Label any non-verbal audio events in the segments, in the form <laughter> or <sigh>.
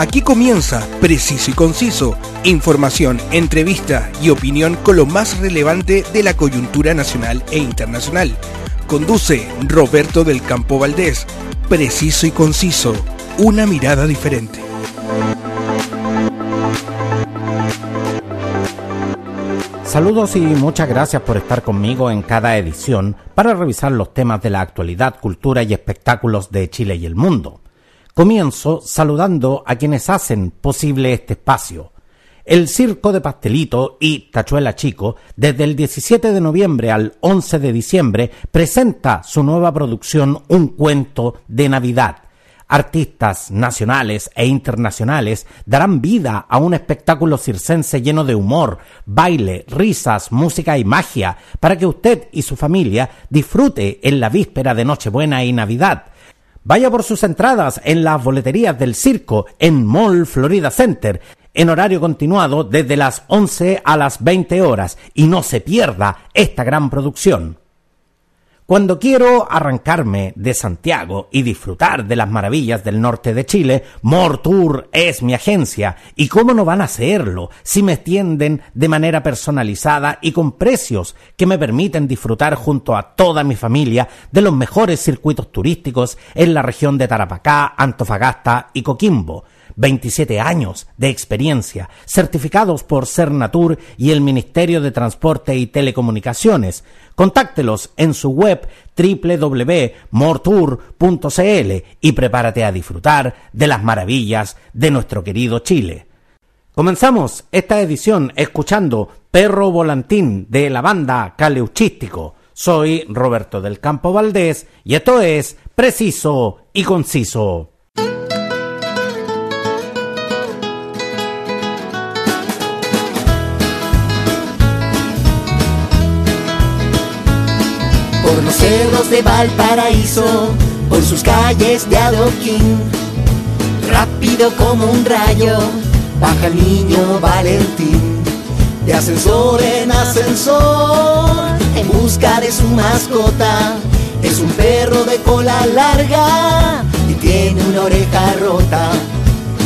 Aquí comienza Preciso y Conciso, información, entrevista y opinión con lo más relevante de la coyuntura nacional e internacional. Conduce Roberto del Campo Valdés. Preciso y Conciso, una mirada diferente. Saludos y muchas gracias por estar conmigo en cada edición para revisar los temas de la actualidad, cultura y espectáculos de Chile y el mundo. Comienzo saludando a quienes hacen posible este espacio. El Circo de Pastelito y Tachuela Chico, desde el 17 de noviembre al 11 de diciembre, presenta su nueva producción Un cuento de Navidad Artistas nacionales e internacionales darán vida a un espectáculo circense lleno de humor, baile, risas, música y magia para que usted y su familia disfrute en la víspera de Nochebuena y Navidad. Vaya por sus entradas en las boleterías del circo en Mall Florida Center en horario continuado desde las 11 a las 20 horas y no se pierda esta gran producción. Cuando quiero arrancarme de Santiago y disfrutar de las maravillas del norte de Chile, Mortour es mi agencia. ¿Y cómo no van a hacerlo si me extienden de manera personalizada y con precios que me permiten disfrutar junto a toda mi familia de los mejores circuitos turísticos en la región de Tarapacá, Antofagasta y Coquimbo? 27 años de experiencia, certificados por Cernatur y el Ministerio de Transporte y Telecomunicaciones. Contáctelos en su web www.mortour.cl y prepárate a disfrutar de las maravillas de nuestro querido Chile. Comenzamos esta edición escuchando Perro Volantín de la banda Caleuchístico. Soy Roberto del Campo Valdés y esto es Preciso y Conciso. Cerros de Valparaíso, por sus calles de adoquín. Rápido como un rayo, baja el niño Valentín, de ascensor en ascensor, en busca de su mascota. Es un perro de cola larga y tiene una oreja rota.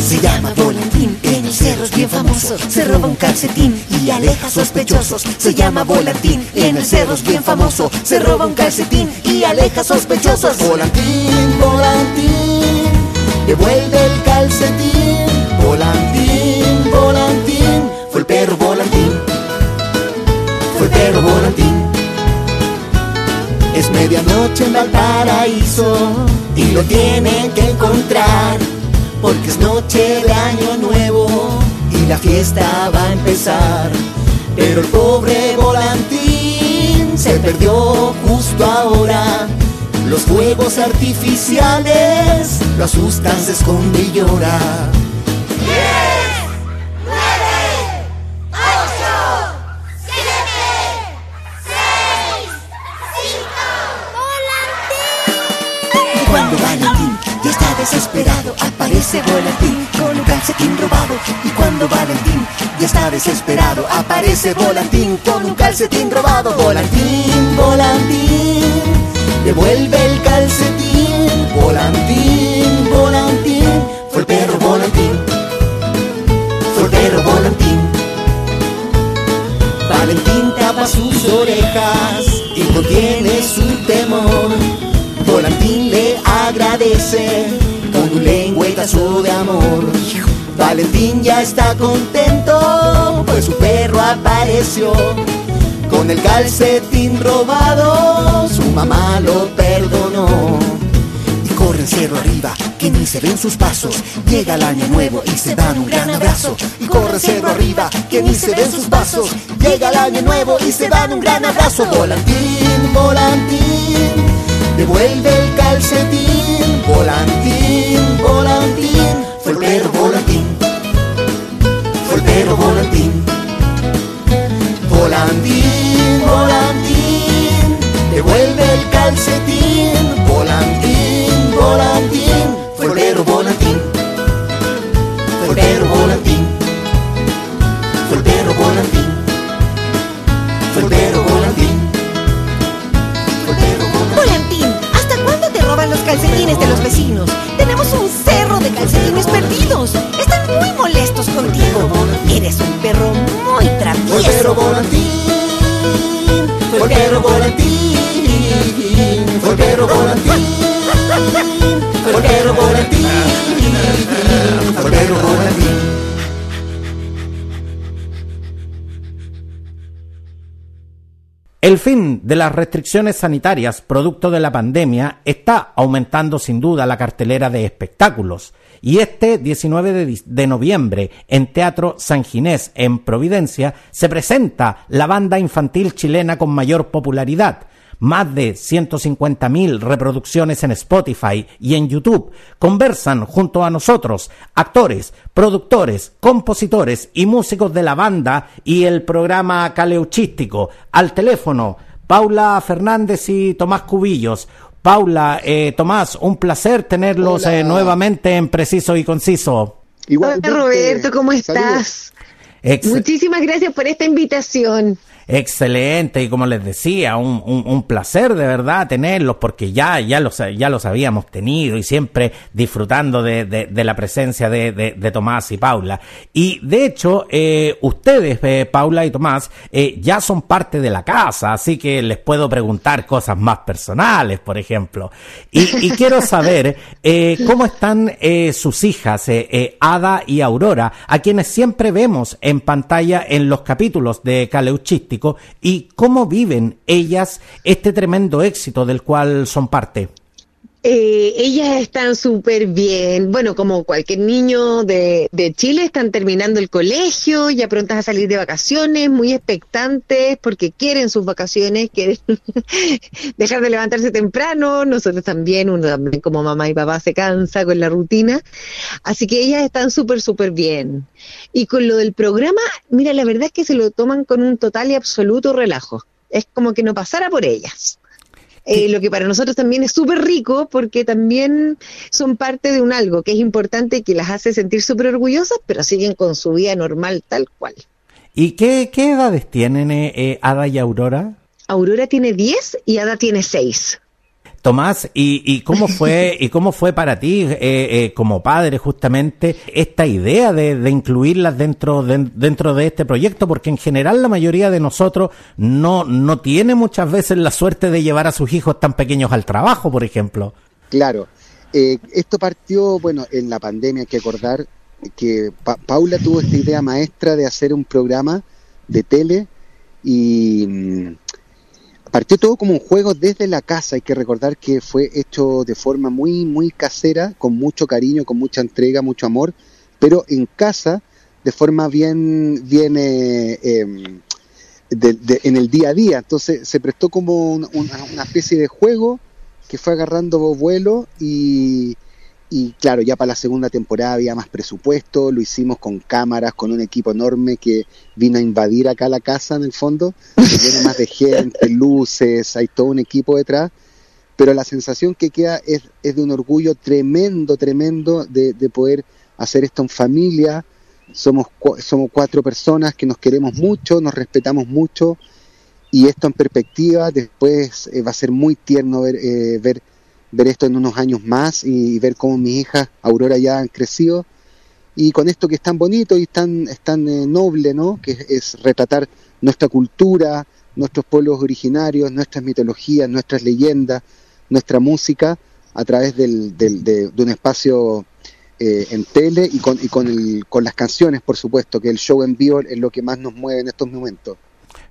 Se llama Volantín, en el cerro es bien famoso. Se roba un calcetín y aleja sospechosos. Se llama Volantín, en el cerro es bien famoso. Se roba un calcetín y aleja sospechosos. Volantín, Volantín, devuelve el calcetín. Volantín, Volantín, fue el perro Volantín. Fue el perro Volantín. Es medianoche en Valparaíso y lo tienen que encontrar porque es noche de año nuevo y la fiesta va a empezar. Pero el pobre volantín se perdió justo ahora. Los fuegos artificiales lo asustan, se esconde y llora. Aparece Volantín con un calcetín robado. Y cuando Valentín ya está desesperado, aparece Volantín con un calcetín robado. Volantín, Volantín, devuelve el calcetín. Volantín, Volantín, fue el perro Volantín. Fue el Volantín. Valentín tapa sus orejas y contiene su temor. Volantín le agradece Valentín ya está contento, pues su perro apareció. Con el calcetín robado, su mamá lo perdonó. Y corre el cerro arriba, que ni se ven sus pasos. Llega el año nuevo y se dan un gran abrazo. Y corre el cerro arriba, que ni se ven sus pasos. Llega el año nuevo y se dan un gran abrazo. Volantín, volantín, devuelve perro volantín. Perro volantín. Volantín, volantín, devuelve el calcetín. De las restricciones sanitarias producto de la pandemia, está aumentando sin duda la cartelera de espectáculos. Y este 19 de, de, noviembre, en Teatro San Ginés, en Providencia, se presenta la banda infantil chilena con mayor popularidad, más de 150.000 reproducciones en Spotify y en YouTube, conversan junto a nosotros actores, productores, compositores y músicos de la banda y el programa caleuchístico. Al teléfono, Paula Fernández y Tomás Cubillos. Paula, eh, Tomás, un placer tenerlos eh, nuevamente en Preciso y Conciso. Hola Roberto, ¿cómo estás? Muchísimas gracias por esta invitación excelente y como les decía, un, un, placer de verdad tenerlos porque ya, ya, los, ya los habíamos tenido y siempre disfrutando de, de, la presencia de, de, Tomás y Paula. Y de hecho, eh, ustedes, eh, Paula y Tomás, eh, ya son parte de la casa, así que les puedo preguntar cosas más personales, por ejemplo. Y, y <laughs> quiero saber cómo están sus hijas, Ada y Aurora, a quienes siempre vemos en pantalla en los capítulos de Caleuchiste y cómo viven ellas este tremendo éxito del cual son parte. Eh, ellas están súper bien. Bueno, como cualquier niño de, Chile, están terminando el colegio, ya prontas a salir de vacaciones, muy expectantes porque quieren sus vacaciones, quieren <laughs> dejar de levantarse temprano. Nosotros también, uno también como mamá y papá se cansa con la rutina. Así que ellas están súper, súper bien. Y con lo del programa, mira, la verdad es que se lo toman con un total y absoluto relajo. Es como que no pasara por ellas. Eh, lo que para nosotros también es súper rico porque también son parte de un algo que es importante y que las hace sentir súper orgullosas, pero siguen con su vida normal tal cual. ¿Y qué, qué edades tienen eh, eh Ada y Aurora? Aurora tiene 10 y Ada tiene 6. Tomás, ¿y, y cómo fue <laughs> y cómo fue para ti eh, eh, como padre justamente esta idea de, de incluirlas dentro de, dentro de este proyecto? Porque en general la mayoría de nosotros no no tiene muchas veces la suerte de llevar a sus hijos tan pequeños al trabajo, por ejemplo. Claro, eh, esto partió bueno en la pandemia, hay que acordar que Paula tuvo esta idea maestra de hacer un programa de tele y mm, partió todo como un juego desde la casa. Hay que recordar que fue hecho de forma muy, muy casera, con mucho cariño, con mucha entrega, mucho amor, pero en casa, de forma bien, bien eh, em, en el día a día. Entonces se prestó como una especie de juego que fue agarrando vuelo y, y claro, ya para la segunda temporada había más presupuesto, lo hicimos con cámaras, con un equipo enorme que vino a invadir acá la casa en el fondo, tiene más de gente, <laughs> luces, hay todo un equipo detrás, pero la sensación que queda es, de un orgullo tremendo, tremendo de, de, poder hacer esto en familia. Somos, somos cuatro personas que nos queremos mucho, nos respetamos mucho. Y esto en perspectiva después eh, va a ser muy tierno ver, eh, ver ver esto en unos años más y ver cómo mis hijas Aurora ya han crecido y con esto que es tan bonito y tan, tan eh, noble, ¿no? Que es, retratar nuestra cultura, nuestros pueblos originarios, nuestras mitologías, nuestras leyendas, nuestra música a través del, de, un espacio eh, en tele y, con, y con, el, con las canciones, por supuesto, que el show en vivo es lo que más nos mueve en estos momentos.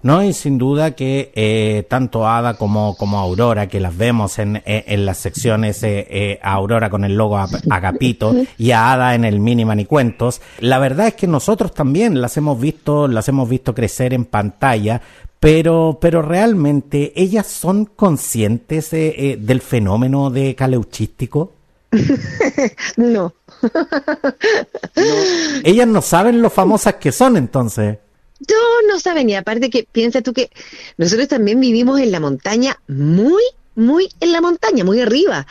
No, y sin duda que eh, tanto Ada como, como Aurora, que las vemos en, eh, en las secciones eh, eh, a Aurora con el logo Agapito y a Ada en el Mini Manicuentos, la verdad es que nosotros también las hemos visto, las hemos visto crecer en pantalla, pero, pero realmente ellas son conscientes del fenómeno de caleuchístico. <laughs> no. no. <laughs> Ellas no saben lo famosas que son entonces. Yo no saben, y aparte que piensa tú que nosotros también vivimos en la montaña muy muy en la montaña, muy arriba.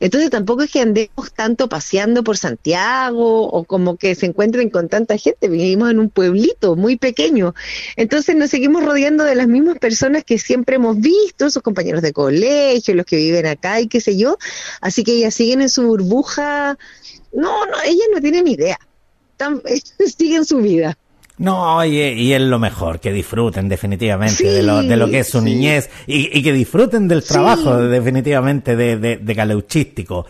Entonces tampoco es que andemos tanto paseando por Santiago o como que se encuentren con tanta gente. Vivimos en un pueblito muy pequeño. Entonces nos seguimos rodeando de las mismas personas que siempre hemos visto, sus compañeros de colegio, los que viven acá y qué sé yo. Así que ellas siguen en su burbuja. No, no, ellas no tienen idea. <laughs> siguen su vida. No, y, y, es lo mejor, que disfruten definitivamente de, lo, de lo que es su niñez y, y, que disfruten del trabajo definitivamente de, de, de, caleuchístico.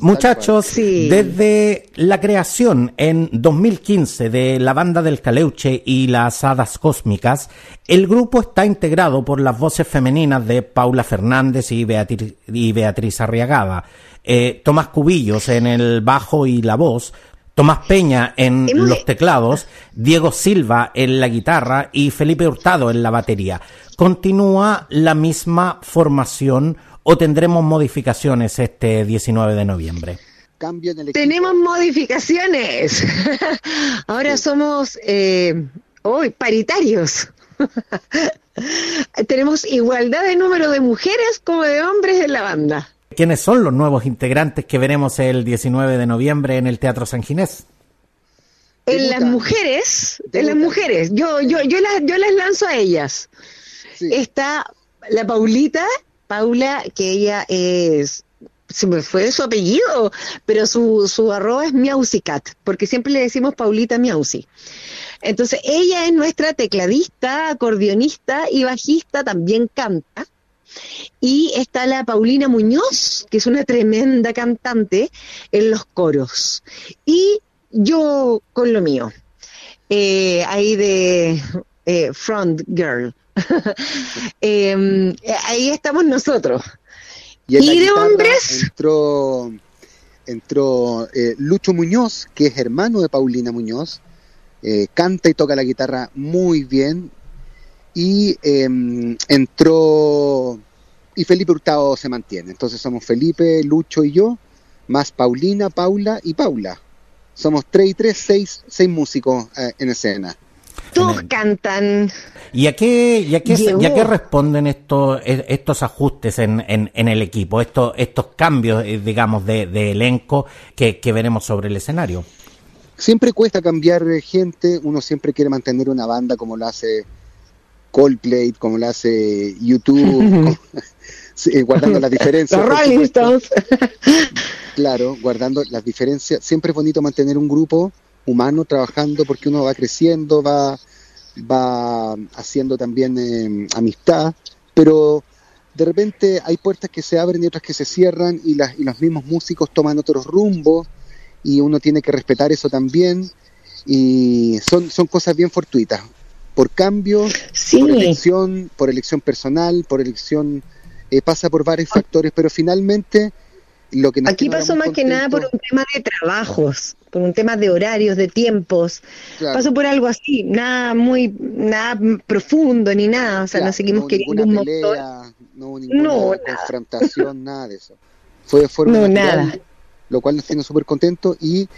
Muchachos, desde la creación en 2015 de la banda del Caleuche y las Hadas Cósmicas, el grupo está integrado por las voces femeninas de Paula Fernández y Beatriz, y Beatriz Arriagada, eh, Tomás Cubillos en el bajo y la voz, Tomás Peña en los teclados, Diego Silva en la guitarra y Felipe Hurtado en la batería. ¿Continúa la misma formación o tendremos modificaciones este 19 de noviembre? Tenemos modificaciones. <laughs> Ahora somos eh, hoy paritarios. <laughs> Tenemos igualdad de número de mujeres como de hombres en la banda. ¿Quiénes son los nuevos integrantes que veremos el 19 de noviembre en el Teatro San Ginés? En las mujeres, en las mujeres, yo, yo, yo las, yo las lanzo a ellas. Está la Paulita, Paula, que ella es, se me fue su apellido, pero su, su arroba es Miausicat, porque siempre le decimos Paulita Miausi. Entonces, ella es nuestra tecladista, acordeonista y bajista, también canta. Y está la Paulina Muñoz, que es una tremenda cantante en los coros. Y yo con lo mío, eh, ahí de eh, front girl. <laughs> Em, ahí estamos nosotros. Y, de hombres. Entró, entró eh, Lucho Muñoz, que es hermano de Paulina Muñoz. Eh, canta y toca la guitarra muy bien. Y em, entró. Y Felipe Hurtado se mantiene. Entonces somos Felipe, Lucho y yo, más Paulina, Paula y Paula. Somos tres y tres, seis, seis músicos eh, en escena. Todos cantan. ¿Y a qué, y a qué, responden estos, e, estos ajustes en, en, el equipo, estos, estos cambios, eh, digamos, de, elenco que, veremos sobre el escenario? Siempre cuesta cambiar gente, uno siempre quiere mantener una banda como lo hace Coldplay, como lo hace YouTube, <laughs> guardando las diferencias. claro, guardando las diferencias. Siempre es bonito mantener un grupo humano trabajando porque uno va creciendo, va, va haciendo también eh, amistad, pero de repente hay puertas que se abren y otras que se cierran y, las, y los mismos músicos toman otros rumbos y uno tiene que respetar eso también y son, son cosas bien fortuitas por cambio, por elección, por elección personal, por elección, eh, pasa por varios factores, pero finalmente lo que Aquí pasó más que nada por un tema de trabajos, por un tema de horarios, de tiempos. Pasó por algo así, nada muy, nada profundo ni nada, o sea, no seguimos queriendo un pelea, No hubo ninguna confrontación, nada. de eso. Fue de forma no, nada. lo cual nos tiene súper contentos y,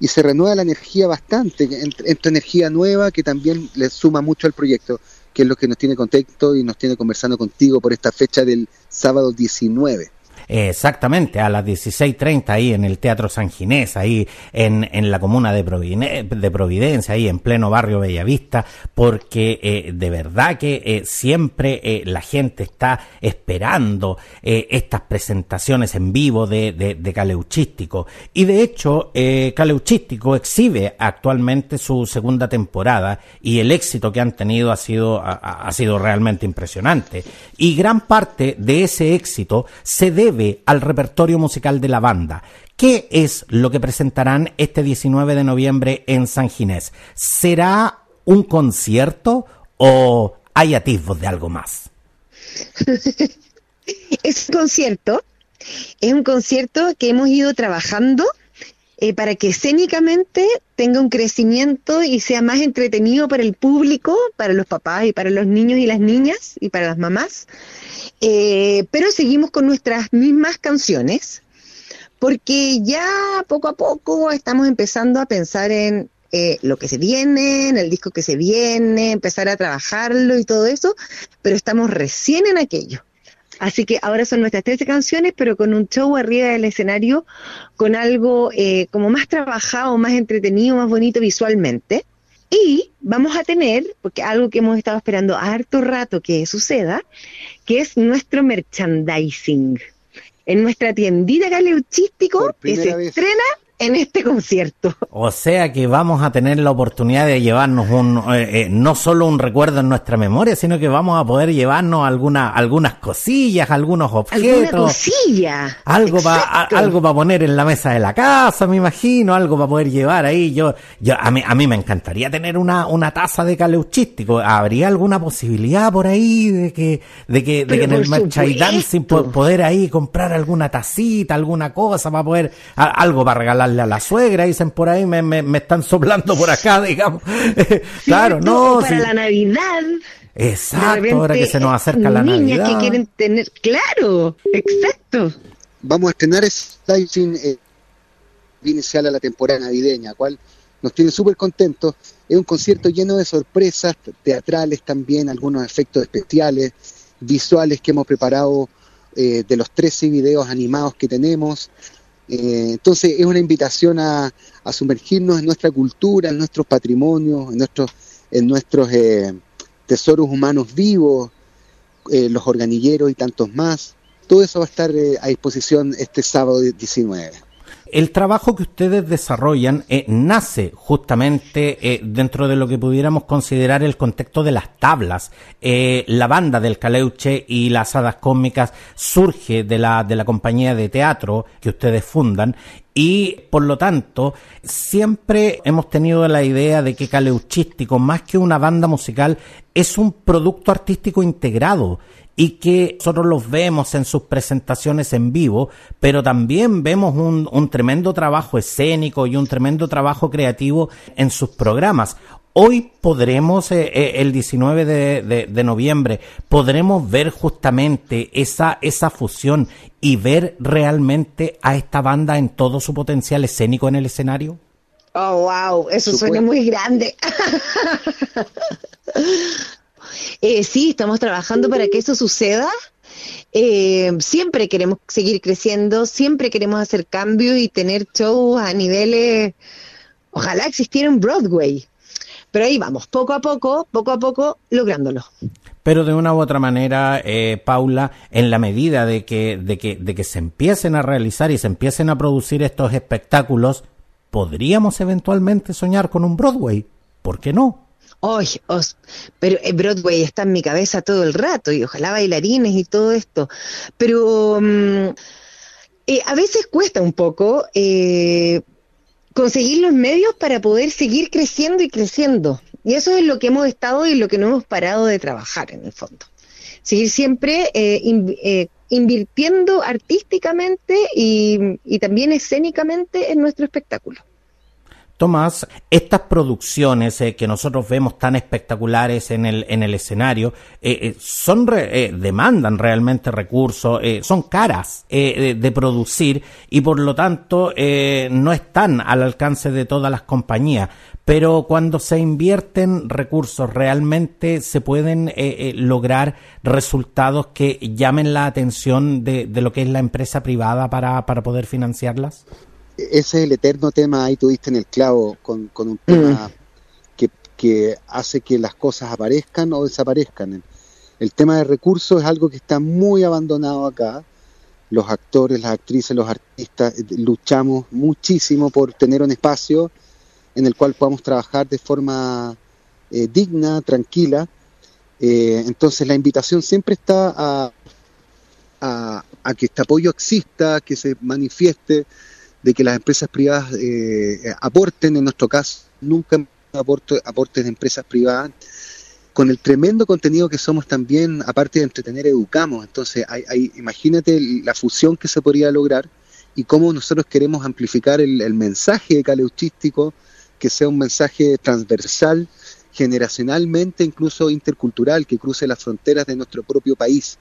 y se renueva la energía bastante, esta energía nueva que también le suma mucho al proyecto, que es lo que nos tiene contento y nos tiene conversando contigo por esta fecha del sábado 19 exactamente, a las 16.30 ahí en el Teatro San Ginés, ahí en, en la comuna de, de Providencia, ahí en pleno barrio Bellavista, porque eh, de verdad que eh, siempre eh, la gente está esperando estas presentaciones en vivo de, de, Caleuchístico. Y de hecho, Caleuchístico exhibe actualmente su segunda temporada y el éxito que han tenido ha sido, ha sido realmente impresionante. Y gran parte de ese éxito se debe al repertorio musical de la banda. ¿Qué es lo que presentarán este 19 de noviembre en San Ginés? ¿Será un concierto o hay atisbos de algo más? <laughs> es un concierto, es un concierto que hemos ido trabajando eh, para que escénicamente tenga un crecimiento y sea más entretenido para el público, para los papás y para los niños y las niñas y para las mamás. Eh, pero seguimos con nuestras mismas canciones, porque ya poco a poco estamos empezando a pensar en eh, lo que se viene, en el disco que se viene, empezar a trabajarlo y todo eso, pero estamos recién en aquello. Así que ahora son nuestras 13 canciones, pero con un show arriba del escenario, con algo eh, como más trabajado, más entretenido, más bonito visualmente. Y vamos a tener, porque algo que hemos estado esperando harto rato que suceda, que es nuestro merchandising. En nuestra tiendita galeuchístico, que se estrena en este concierto. O sea que vamos a tener la oportunidad de llevarnos un, eh, eh, no solo un recuerdo en nuestra memoria, sino que vamos a poder llevarnos alguna, algunas cosillas, algunos objetos. Alguna cosilla. Algo para algo para poner en la mesa de la casa, me imagino, algo para poder llevar ahí. Yo, yo a mí, a mí me encantaría tener una, una taza de caleuchístico. ¿Habría alguna posibilidad por ahí de que, de que, de que en el merchandising poder ahí comprar alguna tacita, alguna cosa para poder, algo para a la suegra, dicen por ahí, me, me, están soplando por acá, <laughs> digamos. <laughs> claro, no. Para la Navidad. Exacto, ahora que se nos acerca la Navidad. que quieren tener, claro, exacto. Vamos a estrenar Slicing eh, inicial a la temporada navideña, cual nos tiene súper contentos. Es un concierto lleno de sorpresas teatrales también, algunos efectos especiales, visuales que hemos preparado eh, de los 13 videos animados que tenemos. Eh, entonces es una invitación a, sumergirnos en nuestra cultura, en nuestros patrimonios, en nuestros, en nuestros eh, tesoros humanos vivos, los organilleros y tantos más. Todo eso va a estar a disposición este sábado 19. El trabajo que ustedes desarrollan eh, nace justamente eh, dentro de lo que pudiéramos considerar el contexto de las tablas. Eh, la banda del Caleuche y las hadas cósmicas surge de la, de la compañía de teatro que ustedes fundan y por lo tanto siempre hemos tenido la idea de que Caleuchístico, más que una banda musical, es un producto artístico integrado y que nosotros los vemos en sus presentaciones en vivo, pero también vemos un, un tremendo trabajo escénico y un tremendo trabajo creativo en sus programas. Hoy podremos, eh, eh, el 19 de, de, noviembre, podremos ver justamente esa, esa fusión y ver realmente a esta banda en todo su potencial escénico en el escenario. Oh, wow, eso suena muy grande. <laughs> Eh, sí, estamos trabajando para que eso suceda. Eh, siempre queremos seguir creciendo, siempre queremos hacer cambios y tener shows a niveles, ojalá existiera un Broadway. Pero ahí vamos, poco a poco, poco a poco, lográndolo. Pero de una u otra manera, eh, Paula, en la medida de que, de, que, de que se empiecen a realizar y se empiecen a producir estos espectáculos, ¿podríamos eventualmente soñar con un Broadway? ¿Por qué no? Oye, pero eh, Broadway está en mi cabeza todo el rato y ojalá bailarines y todo esto. Pero mm, eh, a veces cuesta un poco eh, conseguir los medios para poder seguir creciendo y creciendo. Y eso es lo que hemos estado y lo que no hemos parado de trabajar en el fondo. Seguir siempre invirtiendo artísticamente y también escénicamente en nuestro espectáculo. Tomás, estas producciones eh, que nosotros vemos tan espectaculares en el, en el escenario, eh, eh, son demandan realmente recursos, son caras de, producir y por lo tanto no están al alcance de todas las compañías. Pero cuando se invierten recursos, realmente se pueden lograr resultados que llamen la atención de, lo que es la empresa privada para poder financiarlas ese es el eterno tema, ahí tuviste en el clavo, con, un tema mm. que, hace que las cosas aparezcan o desaparezcan. El tema de recursos es algo que está muy abandonado acá. Los actores, las actrices, los artistas eh, luchamos muchísimo por tener un espacio en el cual podamos trabajar de forma eh, digna, tranquila. Eh, entonces la invitación siempre está a, a, que este apoyo exista, que se manifieste, de que las empresas privadas eh, aporten, en nuestro caso, nunca aporte, aportes de empresas privadas, con el tremendo contenido que somos también, aparte de entretener, educamos. Entonces, hay, imagínate la fusión que se podría lograr y cómo nosotros queremos amplificar el, el mensaje caleuchístico, que sea un mensaje transversal, generacionalmente, incluso intercultural, que cruce las fronteras de nuestro propio país.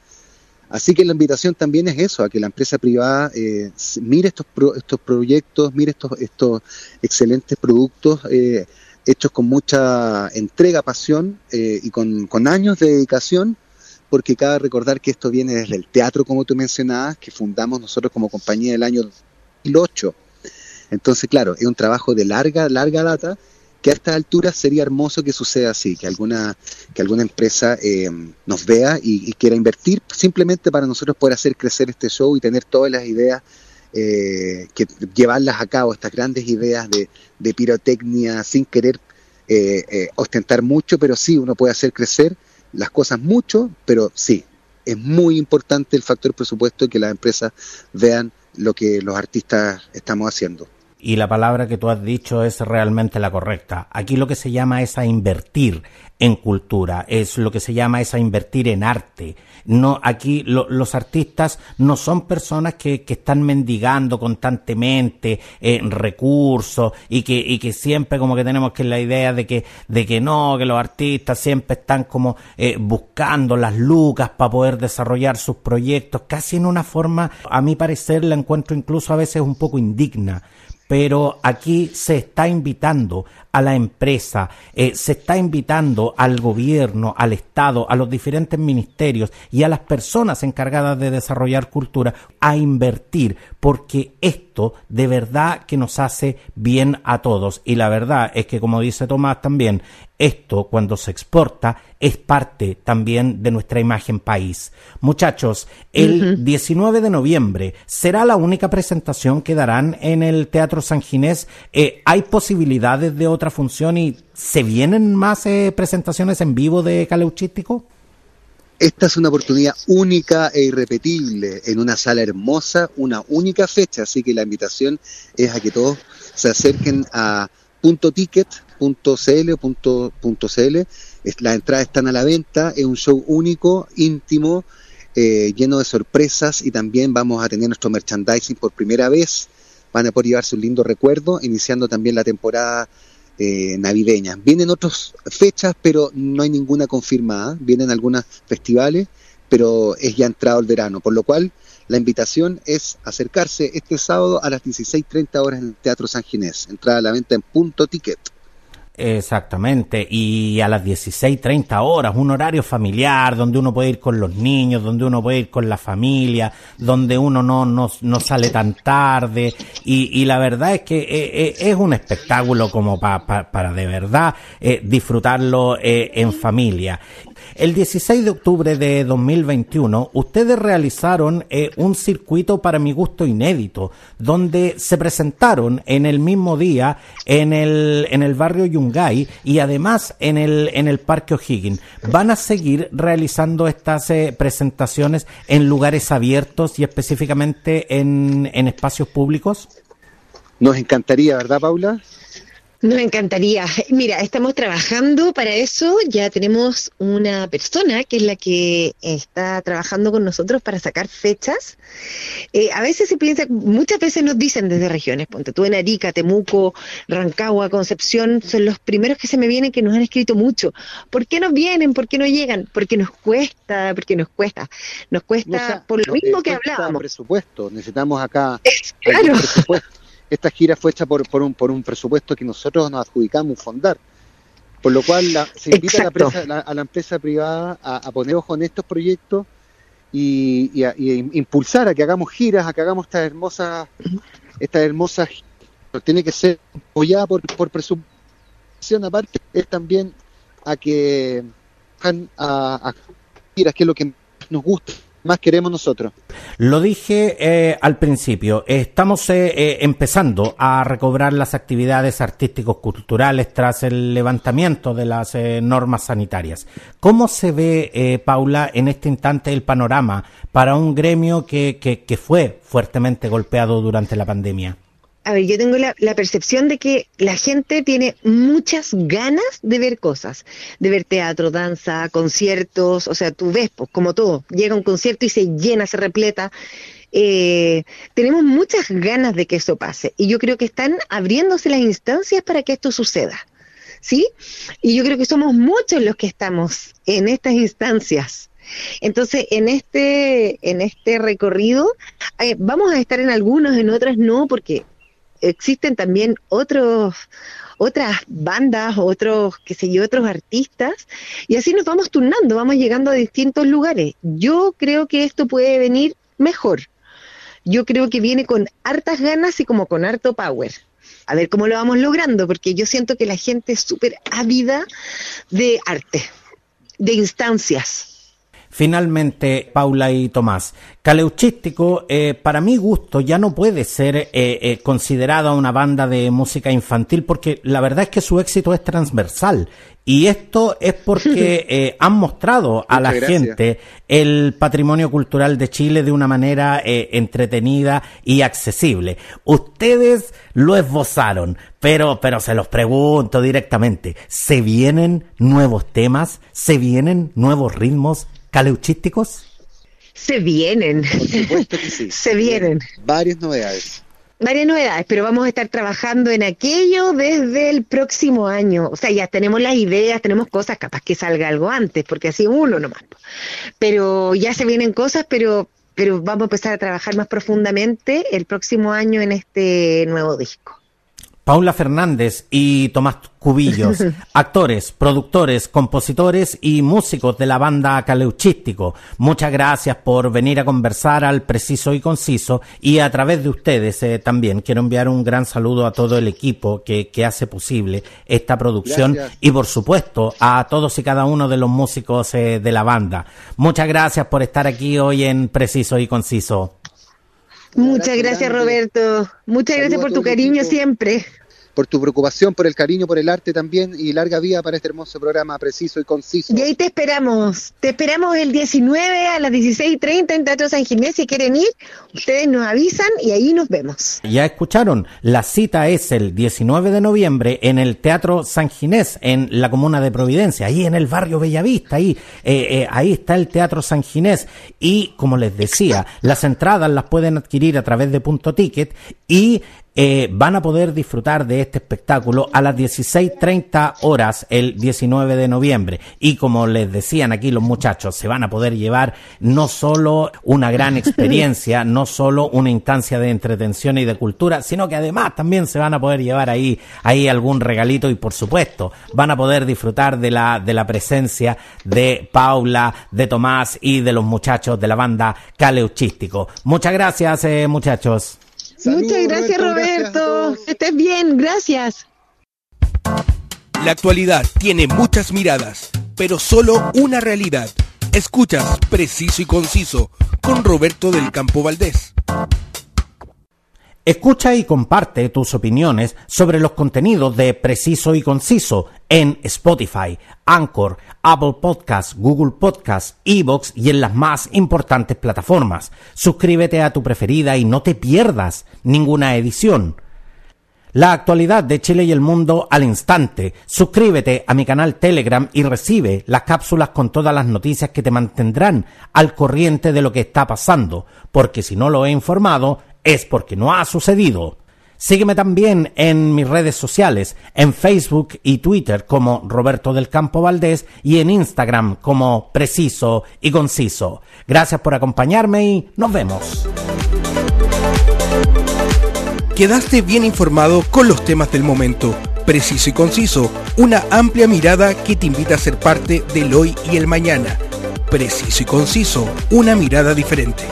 Así que la invitación también es eso, a que la empresa privada eh, mire estos, estos proyectos, mire estos, estos excelentes productos eh, hechos con mucha entrega, pasión eh, y con, con, años de dedicación, porque cabe recordar que esto viene desde el teatro, como tú mencionabas, que fundamos nosotros como compañía el año 2008. Entonces, claro, es un trabajo de larga, larga data que a esta altura sería hermoso que suceda así, que alguna, que alguna empresa eh, nos vea y, quiera invertir simplemente para nosotros poder hacer crecer este show y tener todas las ideas eh, que llevarlas a cabo, estas grandes ideas de, de pirotecnia sin querer eh, eh, ostentar mucho, pero sí, uno puede hacer crecer las cosas mucho, pero sí, es muy importante el factor presupuesto y que las empresas vean lo que los artistas estamos haciendo y la palabra que tú has dicho es realmente la correcta. Aquí lo que se llama es a invertir en cultura, es lo que se llama es a invertir en arte. No, aquí los artistas no son personas que, que están mendigando constantemente eh, recursos y que, y que siempre como que tenemos que la idea de que, de que no, que los artistas siempre están como eh, buscando las lucas para poder desarrollar sus proyectos, casi en una forma, a mi parecer, la encuentro incluso a veces un poco indigna pero aquí se está invitando a la empresa, eh, se está invitando al gobierno, al Estado, a los diferentes ministerios y a las personas encargadas de desarrollar cultura a invertir, porque esto de verdad que nos hace bien a todos. Y la verdad es que, como dice Tomás también, esto, cuando se exporta, es parte también de nuestra imagen país. Muchachos, el 19 de noviembre será la única presentación que darán en el Teatro San Ginés. Eh, ¿Hay posibilidades de otra función y se vienen más eh, presentaciones en vivo de Caleuchístico? Esta es una oportunidad única e irrepetible en una sala hermosa, una única fecha, así que la invitación es a que todos se acerquen a punto ticket .cl o punto, .cl. Las entradas están a la venta, es un show único, íntimo, eh, lleno de sorpresas y también vamos a tener nuestro merchandising por primera vez. Van a poder llevarse un lindo recuerdo, iniciando también la temporada eh, navideña. Vienen otras fechas, pero no hay ninguna confirmada. Vienen algunos festivales, pero es ya entrado el verano, por lo cual la invitación es acercarse este sábado a las 16.30 horas en el Teatro San Ginés. Entrada a la venta en punto ticket. Exactamente, y a las 16.30 horas, un horario familiar donde uno puede ir con los niños, donde uno puede ir con la familia, donde uno no, no, no sale tan tarde, y, y, la verdad es que eh, eh, es un espectáculo como para de verdad eh, disfrutarlo en familia. El 16 de octubre de 2021, ustedes realizaron eh, un circuito para mi gusto inédito, donde se presentaron en el mismo día en el, en el barrio Yungay y además en el, en el Parque O'Higgins. ¿Van a seguir realizando estas eh, presentaciones en lugares abiertos y específicamente en, en espacios públicos? Nos encantaría, ¿verdad, Paula? Nos encantaría. Mira, estamos trabajando para eso. Ya tenemos una persona que es la que está trabajando con nosotros para sacar fechas. Eh, a veces se piensa, muchas veces nos dicen desde regiones, ponte tú en Arica, Temuco, Rancagua, Concepción, son los primeros que se me vienen que nos han escrito mucho. ¿Por qué no vienen? ¿Por qué no llegan? Porque nos cuesta, porque nos cuesta. Nos cuesta por lo mismo que hablábamos. presupuesto, necesitamos acá claro esta gira fue hecha por, por, un, por un presupuesto que nosotros nos adjudicamos fondar. Por lo cual se invita a la, empresa, privada a, poner ojo en estos proyectos y, a, impulsar a que hagamos giras, a que hagamos estas hermosas, estas hermosas tiene que ser apoyada por, por presupuestación aparte es también a que a, a giras que es lo que nos gusta más queremos nosotros. Lo dije eh, al principio, estamos eh, eh, empezando a recobrar las actividades artísticos culturales tras el levantamiento de las normas sanitarias. ¿Cómo se ve, Paula, en este instante el panorama para un gremio que, que fue fuertemente golpeado durante la pandemia? A ver, yo tengo la, percepción de que la gente tiene muchas ganas de ver cosas, de ver teatro, danza, conciertos, o sea, tú ves, pues, como todo, llega un concierto y se llena, se repleta. Eh, tenemos muchas ganas de que eso pase y yo creo que están abriéndose las instancias para que esto suceda. ¿Sí? Y yo creo que somos muchos los que estamos en estas instancias. Entonces, en este, en este recorrido, eh, vamos a estar en algunos, en otras no, porque existen también otros otras bandas, otros, qué sé yo, otros artistas, y así nos vamos turnando, vamos llegando a distintos lugares. Yo creo que esto puede venir mejor. Yo creo que viene con hartas ganas y como con harto power. A ver cómo lo vamos logrando, porque yo siento que la gente es súper ávida de arte, de instancias. Finalmente, Paula y Tomás, Caleuchístico, eh, para mi gusto, ya no puede ser eh, eh, considerada una banda de música infantil porque la verdad es que su éxito es transversal. Y esto es porque <laughs> han mostrado a la gente el patrimonio cultural de Chile de una manera entretenida y accesible. Ustedes lo esbozaron, pero, pero se los pregunto directamente, ¿se vienen nuevos temas? ¿Se vienen nuevos ritmos caleuchísticos? Se vienen. Por supuesto que sí. <laughs> Se vienen. Varias novedades. Varias novedades, pero vamos a estar trabajando en aquello desde el próximo año. O sea, ya tenemos las ideas, tenemos cosas, capaz que salga algo antes, porque así uno nomás. Pero ya se vienen cosas, pero, pero vamos a empezar a trabajar más profundamente el próximo año en este nuevo disco. Paula Fernández y Tomás Cubillos, <laughs> actores, productores, compositores y músicos de la banda Caleuchístico. Muchas gracias por venir a conversar al preciso y conciso y a través de ustedes eh, también quiero enviar un gran saludo a todo el equipo que, hace posible esta producción y por supuesto a todos y cada uno de los músicos eh, de la banda. Muchas gracias por estar aquí hoy en preciso y conciso. Muchas gracias, Roberto. Muchas gracias por tu cariño siempre por tu preocupación, por el cariño, por el arte también y larga vida para este hermoso programa preciso y conciso. Y ahí te esperamos, te esperamos el 19 a las 16.30 en Teatro San Ginés, si quieren ir, ustedes nos avisan y ahí nos vemos. Ya escucharon, la cita es el 19 de noviembre en el Teatro San Ginés, en la comuna de Providencia, ahí en el barrio Bellavista, ahí, eh, eh, ahí está el Teatro San Ginés y como les decía, las entradas las pueden adquirir a través de punto ticket y eh, van a poder disfrutar de este espectáculo a las 16.30 horas el 19 de noviembre. Y como les decían aquí los muchachos, se van a poder llevar no solo una gran <laughs> experiencia, no solo una instancia de entretención y de cultura, sino que además también se van a poder llevar ahí, ahí algún regalito y por supuesto van a poder disfrutar de la, de la presencia de Paula, de Tomás y de los muchachos de la banda Caleuchístico. Muchas gracias, eh, muchachos. Muchas gracias, Roberto. que estés bien, gracias. La actualidad tiene muchas miradas, pero solo una realidad. Escuchas Preciso y Conciso con Roberto del Campo Valdés. Escucha y comparte tus opiniones sobre los contenidos de Preciso y Conciso en Spotify, Anchor, Apple Podcasts, Google Podcasts, Evox y en las más importantes plataformas. Suscríbete a tu preferida y no te pierdas ninguna edición. La actualidad de Chile y el mundo al instante. Suscríbete a mi canal Telegram y recibe las cápsulas con todas las noticias que te mantendrán al corriente de lo que está pasando, porque si no lo he informado, es porque no ha sucedido. Sígueme también en mis redes sociales, en Facebook y Twitter como Roberto del Campo Valdés y en Instagram como Preciso y Conciso. Gracias por acompañarme y nos vemos. Quedaste bien informado con los temas del momento. Preciso y conciso, una amplia mirada que te invita a ser parte del hoy y el mañana. Preciso y conciso, una mirada diferente.